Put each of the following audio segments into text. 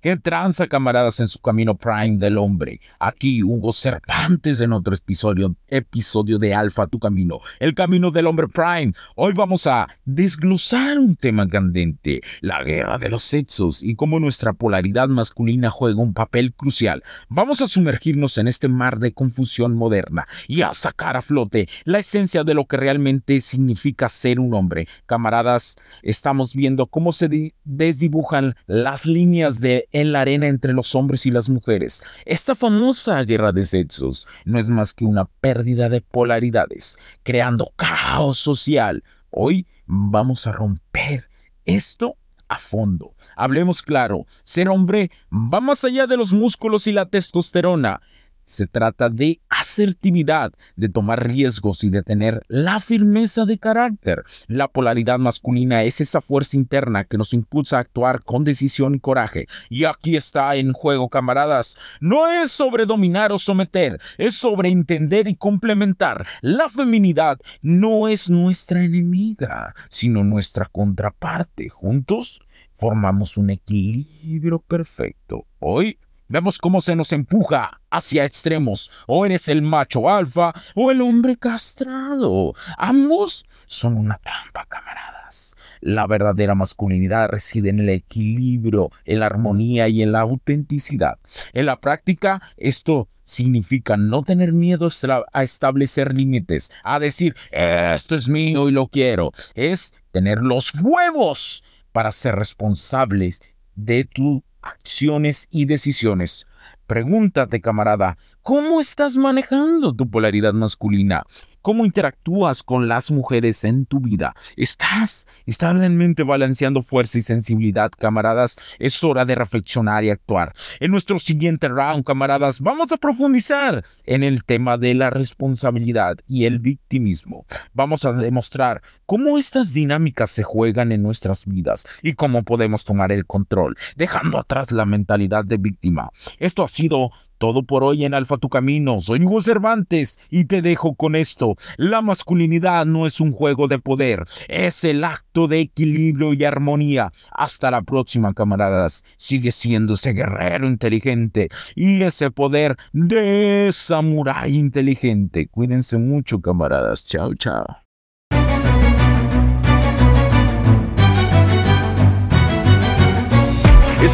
¿Qué tranza, camaradas, en su camino prime del hombre? Aquí Hugo Cervantes en otro episodio, episodio de Alfa, tu camino, el camino del hombre prime. Hoy vamos a desglosar un tema candente, la guerra de los sexos y cómo nuestra polaridad masculina juega un papel crucial. Vamos a sumergirnos en este mar de confusión moderna y a sacar a flote la esencia de lo que realmente significa ser un hombre. Camaradas, estamos viendo cómo se desdibujan las líneas de en la arena entre los hombres y las mujeres. Esta famosa guerra de sexos no es más que una pérdida de polaridades, creando caos social. Hoy vamos a romper esto a fondo. Hablemos claro, ser hombre va más allá de los músculos y la testosterona. Se trata de asertividad, de tomar riesgos y de tener la firmeza de carácter. La polaridad masculina es esa fuerza interna que nos impulsa a actuar con decisión y coraje. Y aquí está en juego, camaradas. No es sobre dominar o someter, es sobre entender y complementar. La feminidad no es nuestra enemiga, sino nuestra contraparte. Juntos formamos un equilibrio perfecto. Hoy Vemos cómo se nos empuja hacia extremos. O eres el macho alfa o el hombre castrado. Ambos son una trampa, camaradas. La verdadera masculinidad reside en el equilibrio, en la armonía y en la autenticidad. En la práctica, esto significa no tener miedo a establecer límites, a decir, esto es mío y lo quiero. Es tener los huevos para ser responsables de tu acciones y decisiones. Pregúntate, camarada, ¿cómo estás manejando tu polaridad masculina? cómo interactúas con las mujeres en tu vida. ¿Estás, realmente balanceando fuerza y sensibilidad, camaradas? Es hora de reflexionar y actuar. En nuestro siguiente round, camaradas, vamos a profundizar en el tema de la responsabilidad y el victimismo. Vamos a demostrar cómo estas dinámicas se juegan en nuestras vidas y cómo podemos tomar el control, dejando atrás la mentalidad de víctima. Esto ha sido todo por hoy en Alfa Tu Camino. Soy Hugo Cervantes y te dejo con esto. La masculinidad no es un juego de poder, es el acto de equilibrio y armonía. Hasta la próxima, camaradas. Sigue siendo ese guerrero inteligente y ese poder de samurái inteligente. Cuídense mucho, camaradas. Chao, chao.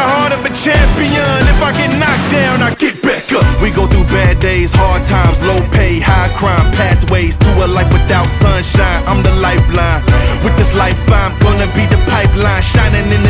the heart of a champion. If I get knocked down, I get back up. We go through bad days, hard times, low pay, high crime, pathways to a life without sunshine. I'm the lifeline. With this life, I'm gonna be the pipeline, shining in the